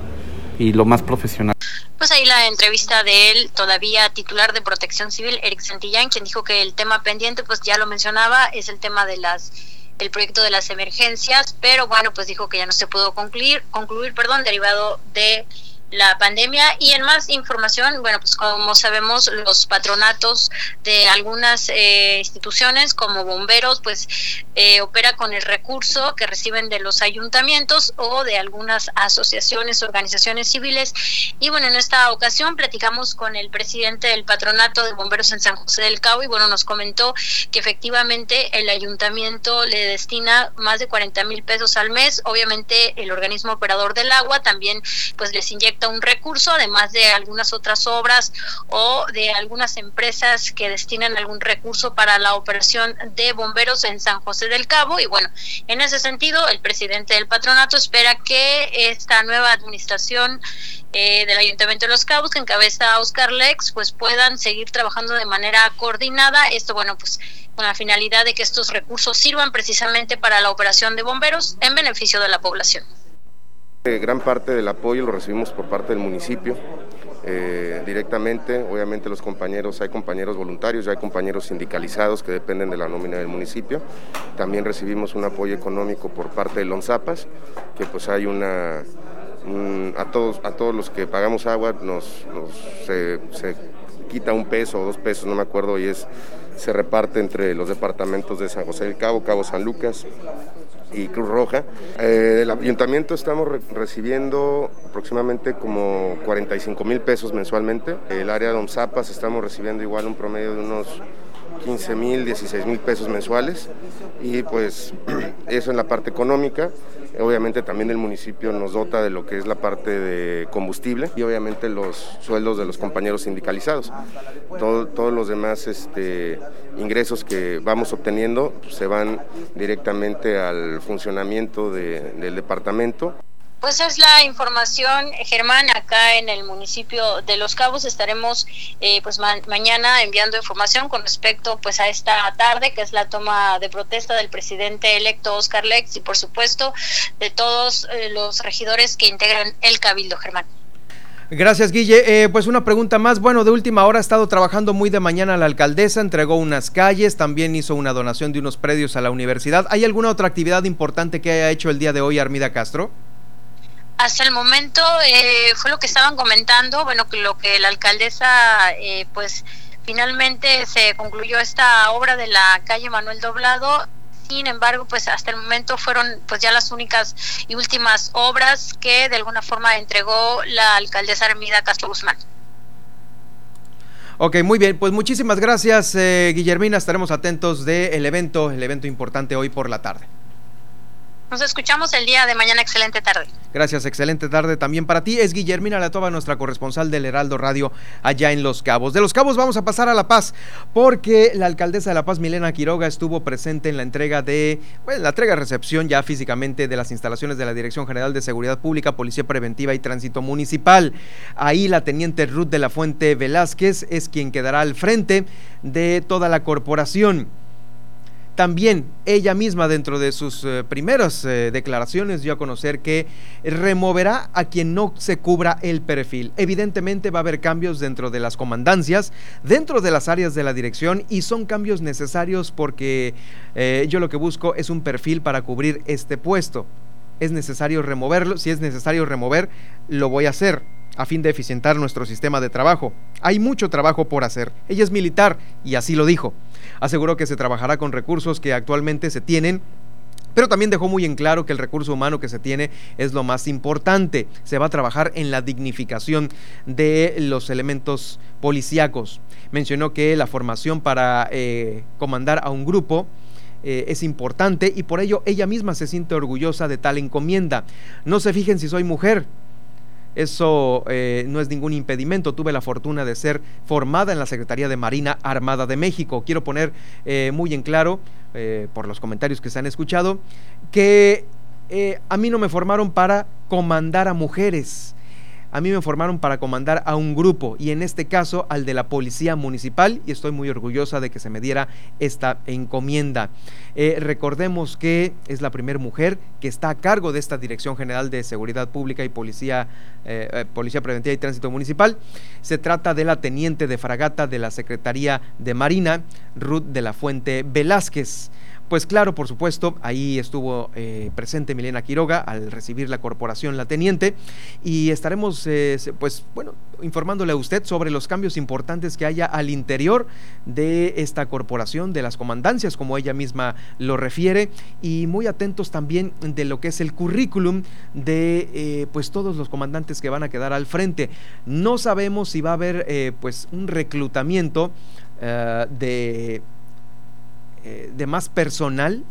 y lo más profesional. Pues ahí la entrevista de él, todavía titular de Protección Civil, Eric Santillán, quien dijo que el tema pendiente, pues ya lo mencionaba, es el tema de las el proyecto de las emergencias, pero bueno, pues dijo que ya no se pudo concluir, concluir, perdón, derivado de la pandemia y en más información, bueno, pues como sabemos, los patronatos de algunas eh, instituciones como bomberos, pues eh, opera con el recurso que reciben de los ayuntamientos o de algunas asociaciones, organizaciones civiles. Y bueno, en esta ocasión platicamos con el presidente del patronato de bomberos en San José del Cabo y bueno, nos comentó que efectivamente el ayuntamiento le destina más de 40 mil pesos al mes. Obviamente el organismo operador del agua también pues les inyecta un recurso, además de algunas otras obras o de algunas empresas que destinan algún recurso para la operación de bomberos en San José del Cabo. Y bueno, en ese sentido, el presidente del patronato espera que esta nueva administración eh, del Ayuntamiento de Los Cabos, que encabeza Oscar Lex, pues puedan seguir trabajando de manera coordinada. Esto, bueno, pues con la finalidad de que estos recursos sirvan precisamente para la operación de bomberos en beneficio de la población. Gran parte del apoyo lo recibimos por parte del municipio. Eh, directamente, obviamente los compañeros, hay compañeros voluntarios, hay compañeros sindicalizados que dependen de la nómina del municipio. También recibimos un apoyo económico por parte de Lonzapas, que pues hay una, a, todos, a todos los que pagamos agua nos, se, quita un peso o dos pesos, no me acuerdo, y es se reparte entre los departamentos de San José del Cabo, Cabo San Lucas y Cruz Roja. Eh, el ayuntamiento estamos recibiendo aproximadamente como 45 mil pesos mensualmente. El área de Don Zapas estamos recibiendo igual un promedio de unos 15 mil, 16 mil pesos mensuales y pues eso en la parte económica. Obviamente también el municipio nos dota de lo que es la parte de combustible y obviamente los sueldos de los compañeros sindicalizados. todos los demás este, ingresos que vamos obteniendo se van directamente al funcionamiento del departamento. Pues es la información, Germán, acá en el municipio de Los Cabos estaremos eh, pues mañana enviando información con respecto pues a esta tarde que es la toma de protesta del presidente electo Oscar Lex y por supuesto de todos eh, los regidores que integran el cabildo, Germán. Gracias, Guille. Eh, pues una pregunta más. Bueno, de última hora ha estado trabajando muy de mañana la alcaldesa, entregó unas calles, también hizo una donación de unos predios a la universidad. ¿Hay alguna otra actividad importante que haya hecho el día de hoy Armida Castro? Hasta el momento eh, fue lo que estaban comentando, bueno, que lo que la alcaldesa, eh, pues finalmente se concluyó esta obra de la calle Manuel Doblado. Sin embargo, pues hasta el momento fueron pues ya las únicas y últimas obras que de alguna forma entregó la alcaldesa Armida Castro Guzmán. Ok, muy bien, pues muchísimas gracias eh, Guillermina, estaremos atentos del evento, el evento importante hoy por la tarde. Nos escuchamos el día de mañana. Excelente tarde. Gracias, excelente tarde también para ti. Es Guillermina Latova, nuestra corresponsal del Heraldo Radio allá en Los Cabos. De Los Cabos vamos a pasar a La Paz, porque la alcaldesa de La Paz, Milena Quiroga, estuvo presente en la entrega de, bueno, la entrega recepción ya físicamente de las instalaciones de la Dirección General de Seguridad Pública, Policía Preventiva y Tránsito Municipal. Ahí la teniente Ruth de la Fuente Velázquez es quien quedará al frente de toda la corporación. También ella misma dentro de sus eh, primeras eh, declaraciones dio a conocer que removerá a quien no se cubra el perfil. Evidentemente va a haber cambios dentro de las comandancias, dentro de las áreas de la dirección y son cambios necesarios porque eh, yo lo que busco es un perfil para cubrir este puesto. Es necesario removerlo, si es necesario remover, lo voy a hacer a fin de eficientar nuestro sistema de trabajo. Hay mucho trabajo por hacer. Ella es militar y así lo dijo. Aseguró que se trabajará con recursos que actualmente se tienen pero también dejó muy en claro que el recurso humano que se tiene es lo más importante. Se va a trabajar en la dignificación de los elementos policíacos. Mencionó que la formación para eh, comandar a un grupo eh, es importante y por ello ella misma se siente orgullosa de tal encomienda. No se fijen si soy mujer, eso eh, no es ningún impedimento. Tuve la fortuna de ser formada en la Secretaría de Marina Armada de México. Quiero poner eh, muy en claro, eh, por los comentarios que se han escuchado, que a mí no me formaron para comandar a mujeres a mí me formaron para comandar a un grupo y en este caso al de la Policía Municipal y estoy muy orgullosa de que se me diera esta encomienda. Eh, recordemos que es la primera mujer que está a cargo de esta Dirección General de Seguridad Pública y Policía, eh, eh, Policía Preventiva y Tránsito Municipal. Se trata de la teniente de fragata de la Secretaría de Marina, Ruth de la Fuente Velázquez. Pues claro, por supuesto, ahí estuvo eh, presente Milena Quiroga al recibir la corporación La Teniente y estaremos, eh, pues bueno, informándole a usted sobre los cambios importantes que haya al interior de esta corporación, de las comandancias, como ella misma lo refiere, y muy atentos también de lo que es el currículum de eh, pues todos los comandantes que van a quedar al frente. No sabemos si va a haber pues un reclutamiento de eh, de más personal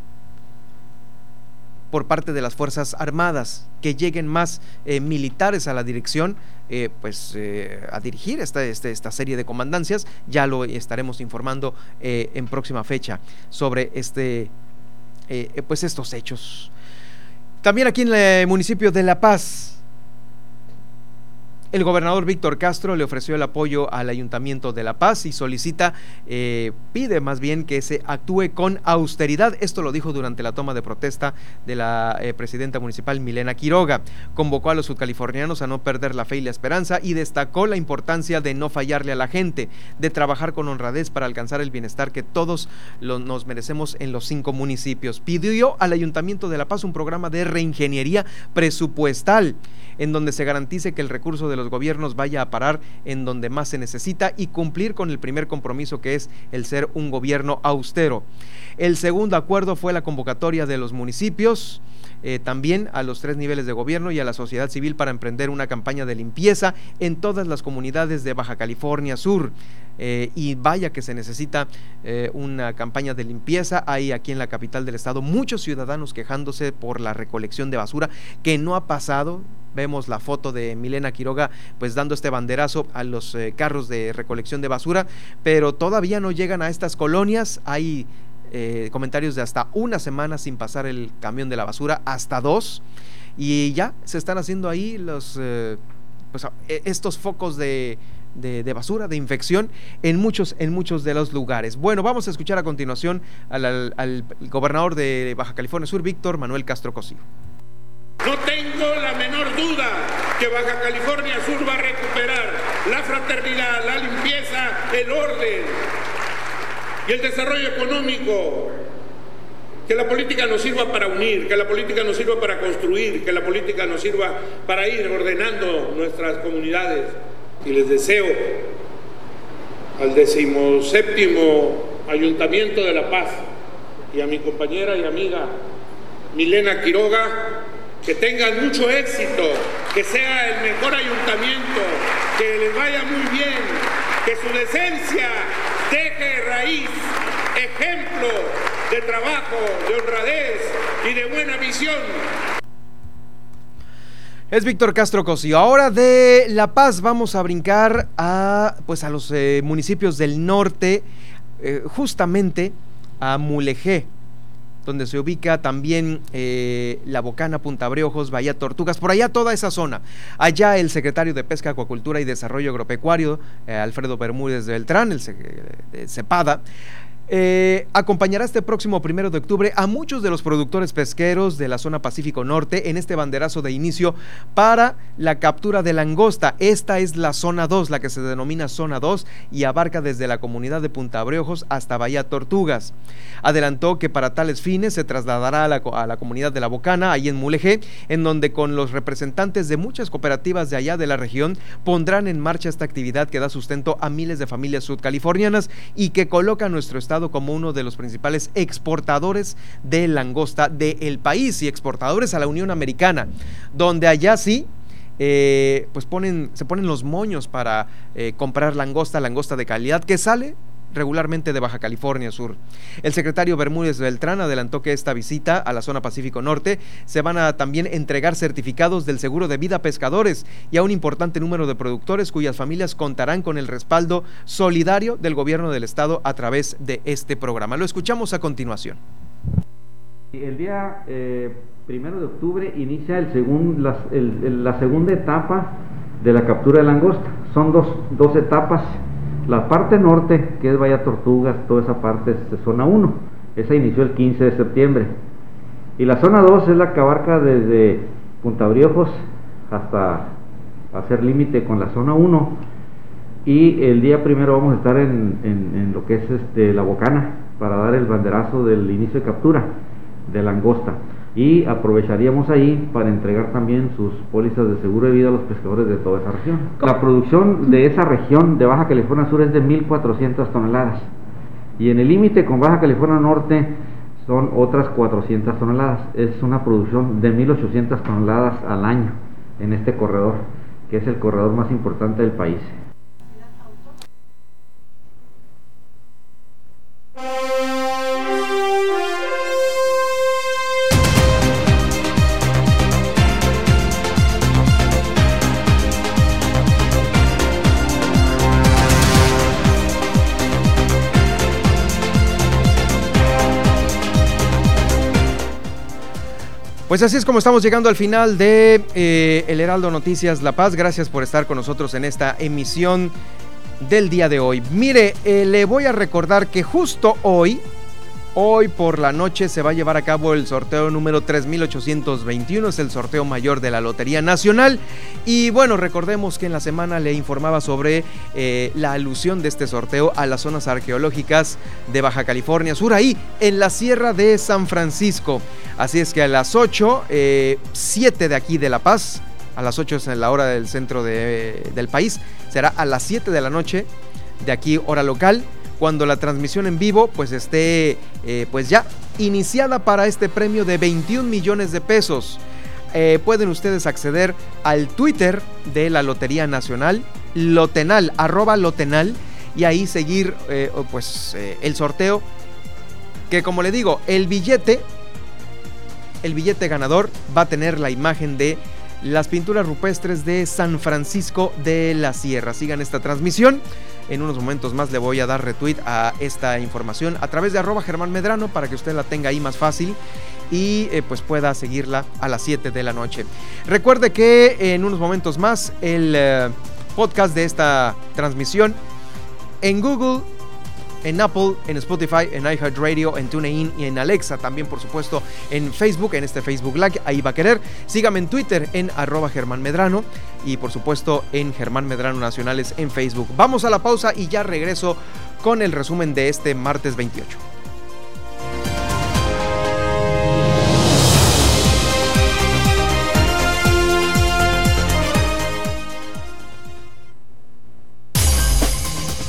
por parte de las Fuerzas Armadas, que lleguen más eh, militares a la dirección, eh, pues a dirigir esta, este, esta, serie de comandancias. Ya lo estaremos informando en próxima fecha sobre este, pues estos hechos. También aquí en el municipio de La Paz, el gobernador Víctor Castro le ofreció el apoyo al Ayuntamiento de La Paz y solicita, eh, pide más bien que se actúe con austeridad. Esto lo dijo durante la toma de protesta de la eh, presidenta municipal Milena Quiroga. Convocó a los subcalifornianos a no perder la fe y la esperanza y destacó la importancia de no fallarle a la gente, de trabajar con honradez para alcanzar el bienestar que todos nos merecemos en los cinco municipios. Pidió al Ayuntamiento de La Paz un programa de reingeniería presupuestal en donde se garantice que el recurso de los gobiernos vaya a parar en donde más se necesita y cumplir con el primer compromiso que es el ser un gobierno austero. El segundo acuerdo fue la convocatoria de los municipios. Eh, también a los tres niveles de gobierno y a la sociedad civil para emprender una campaña de limpieza en todas las comunidades de Baja California Sur. Eh, y vaya que se necesita eh, una campaña de limpieza. Hay aquí en la capital del estado muchos ciudadanos quejándose por la recolección de basura que no ha pasado. Vemos la foto de Milena Quiroga pues dando este banderazo a los eh, carros de recolección de basura, pero todavía no llegan a estas colonias. Hay comentarios de hasta una semana sin pasar el camión de la basura, hasta dos. Y ya se están haciendo ahí los pues, estos focos de de, basura, de infección en muchos, en muchos de los lugares. Bueno, vamos a escuchar a continuación al, gobernador de Baja California Sur, Víctor Manuel Castro Cosío. No tengo la menor duda que Baja California Sur va a recuperar la fraternidad, la limpieza, el orden y el desarrollo económico. Que la política nos sirva para unir, que la política nos sirva para construir, que la política nos sirva para ir ordenando nuestras comunidades y les deseo al decimoséptimo Ayuntamiento de La Paz y a mi compañera y amiga Milena Quiroga que tengan mucho éxito, que sea el mejor ayuntamiento, que les vaya muy bien, que su decencia deje raíz, ejemplo de trabajo, de honradez y de buena visión es Víctor Castro Cosío. Ahora de La Paz vamos a brincar a, pues a los eh, municipios del norte, eh, justamente a Mulegé, donde se ubica también eh, La Bocana, Punta Breojos, Bahía Tortugas, por allá toda esa zona. Allá el secretario de Pesca, Acuacultura y Desarrollo Agropecuario, Alfredo Bermúdez Beltrán, el CEPADA, eh, acompañará este próximo primero de octubre a muchos de los productores pesqueros de la zona Pacífico Norte en este banderazo de inicio para la captura de langosta. Esta es la zona 2, la que se denomina zona 2 y abarca desde la comunidad de Punta Breojos hasta Bahía Tortugas. Adelantó que para tales fines se trasladará a la, comunidad de La Bocana, ahí en Mulegé, en donde con los representantes de muchas cooperativas de allá de la región pondrán en marcha esta actividad que da sustento a miles de familias sudcalifornianas y que coloca nuestro estado como uno de los principales exportadores de langosta del país y exportadores a la Unión Americana, donde allá sí eh, pues se ponen los moños para eh, comprar langosta, langosta de calidad que sale regularmente de Baja California Sur. El secretario Bermúdez Beltrán adelantó que esta visita a la zona Pacífico Norte se van a también entregar certificados del seguro de vida a pescadores y a un importante número de productores cuyas familias contarán con el respaldo solidario del gobierno del estado a través de este programa. Lo escuchamos a continuación. El día eh, primero de octubre inicia el la, segunda etapa de la captura de langosta. Son dos, dos etapas la parte norte, que es Bahía Tortugas, toda esa parte es zona 1. Esa inició el 15 de septiembre. Y la zona 2 es la que abarca desde Punta Briojos hasta hacer límite con la zona 1. Y el día primero vamos a estar en, en, lo que es este, la Bocana para dar el banderazo del inicio de captura de langosta y aprovecharíamos ahí para entregar también sus pólizas de seguro de vida a los pescadores de toda esa región. La producción de esa región de Baja California Sur es de 1.400 toneladas y en el límite con Baja California Norte son otras 400 toneladas. Es una producción de 1.800 toneladas al año en este corredor, que es el corredor más importante del país. Pues así es como estamos llegando al final de eh, El Heraldo Noticias La Paz. Gracias por estar con nosotros en esta emisión del día de hoy. Mire, eh, le voy a recordar que justo hoy, Hoy por la noche se va a llevar a cabo el sorteo número 3821, es el sorteo mayor de la Lotería Nacional. Y bueno, recordemos que en la semana le informaba sobre eh, la alusión de este sorteo a las zonas arqueológicas de Baja California Sur, ahí en la Sierra de San Francisco. Así es que a las 8, 7 eh, de aquí de La Paz, a las 8 es en la hora del centro del país, será a las 7 de la noche de aquí hora local cuando la transmisión en vivo pues esté eh, pues ya iniciada para este premio de 21 millones de pesos. Eh, pueden ustedes acceder al Twitter de la Lotería Nacional, Lotenal, arroba Lotenal, y ahí seguir eh, pues el sorteo. Que como le digo, el billete, el billete ganador va a tener la imagen de las pinturas rupestres de San Francisco de la Sierra. Sigan esta transmisión. En unos momentos más le voy a dar retweet a esta información a través de arroba Germán Medrano para que usted la tenga ahí más fácil y eh, pues pueda seguirla a las 7 de la noche. Recuerde que en unos momentos más el eh, podcast de esta transmisión en Google en Apple, en Spotify, en iHeartRadio, en TuneIn y en Alexa. También, por supuesto, en Facebook, en este Facebook Live. Ahí va a querer. Sígame en Twitter en arroba Germán Medrano y, por supuesto, en Germán Medrano Nacionales en Facebook. Vamos a la pausa y ya regreso con el resumen de este martes 28.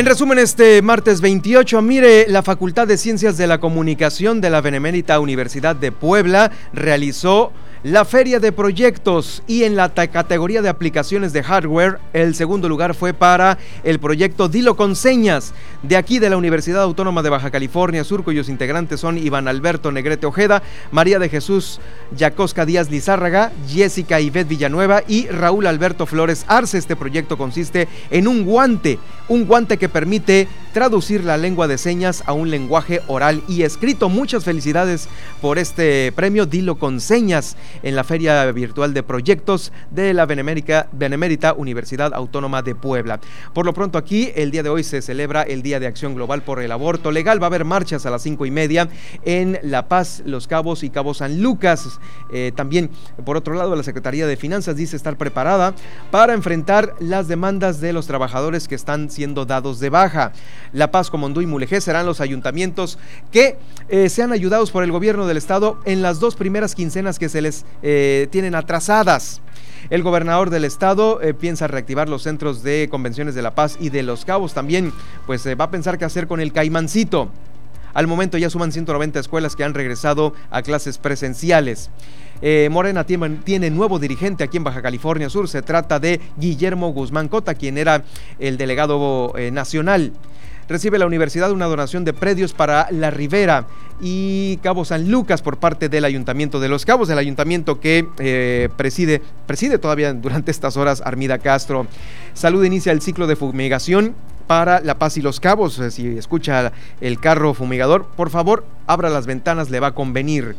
En resumen, este martes 28, mire, la Facultad de Ciencias de la Comunicación de la Benemérita Universidad de Puebla realizó la feria de proyectos y en la categoría de aplicaciones de hardware, el segundo lugar fue para el proyecto Dilo con Señas, de aquí de la Universidad Autónoma de Baja California Sur, cuyos integrantes son Iván Alberto Negrete Ojeda, María de Jesús Yacosca Díaz Lizárraga, Jessica Ivette Villanueva y Raúl Alberto Flores Arce. Este proyecto consiste en un guante, un guante que permite traducir la lengua de señas a un lenguaje oral y escrito. Muchas felicidades por este premio Dilo con Señas en la Feria Virtual de Proyectos de la Benemérita Universidad Autónoma de Puebla. Por lo pronto aquí, el día de hoy se celebra el Día de Acción Global por el Aborto Legal. Va a haber marchas a las cinco y media en La Paz, Los Cabos y Cabo San Lucas. Eh, también, por otro lado, la Secretaría de Finanzas dice estar preparada para enfrentar las demandas de los trabajadores que están siendo dados de baja. La Paz, Comondú y Mulegé serán los ayuntamientos que eh, sean ayudados por el gobierno del estado en las dos primeras quincenas que se les eh, tienen atrasadas. El gobernador del estado eh, piensa reactivar los centros de convenciones de La Paz y de Los Cabos. También, pues va a pensar qué hacer con el Caimancito. Al momento ya suman 190 escuelas que han regresado a clases presenciales. Eh, Morena tiene, nuevo dirigente aquí en Baja California Sur. Se trata de Guillermo Guzmán Cota, quien era el delegado nacional recibe la universidad una donación de predios para La Ribera y Cabo San Lucas por parte del Ayuntamiento de Los Cabos, el ayuntamiento que eh, preside, preside todavía durante estas horas Armida Castro. Salud inicia el ciclo de fumigación para La Paz y Los Cabos. Si escucha el carro fumigador, por favor, abra las ventanas, le va a convenir.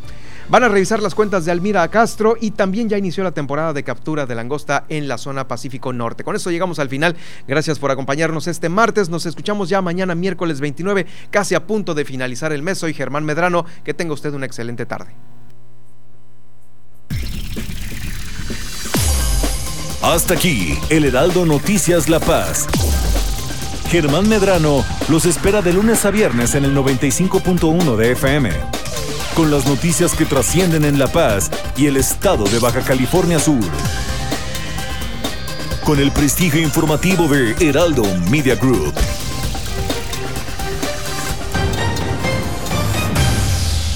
Van a revisar las cuentas de Almira Castro y también ya inició la temporada de captura de langosta en la zona Pacífico Norte. Con eso llegamos al final. Gracias por acompañarnos este martes. Nos escuchamos ya mañana miércoles 29, casi a punto de finalizar el mes. Soy Germán Medrano. Que tenga usted una excelente tarde. Hasta aquí, el Heraldo Noticias La Paz. Germán Medrano los espera de lunes a viernes en el 95.1 de FM. Con las noticias que trascienden en La Paz y el estado de Baja California Sur. Con el prestigio informativo de Heraldo Media Group.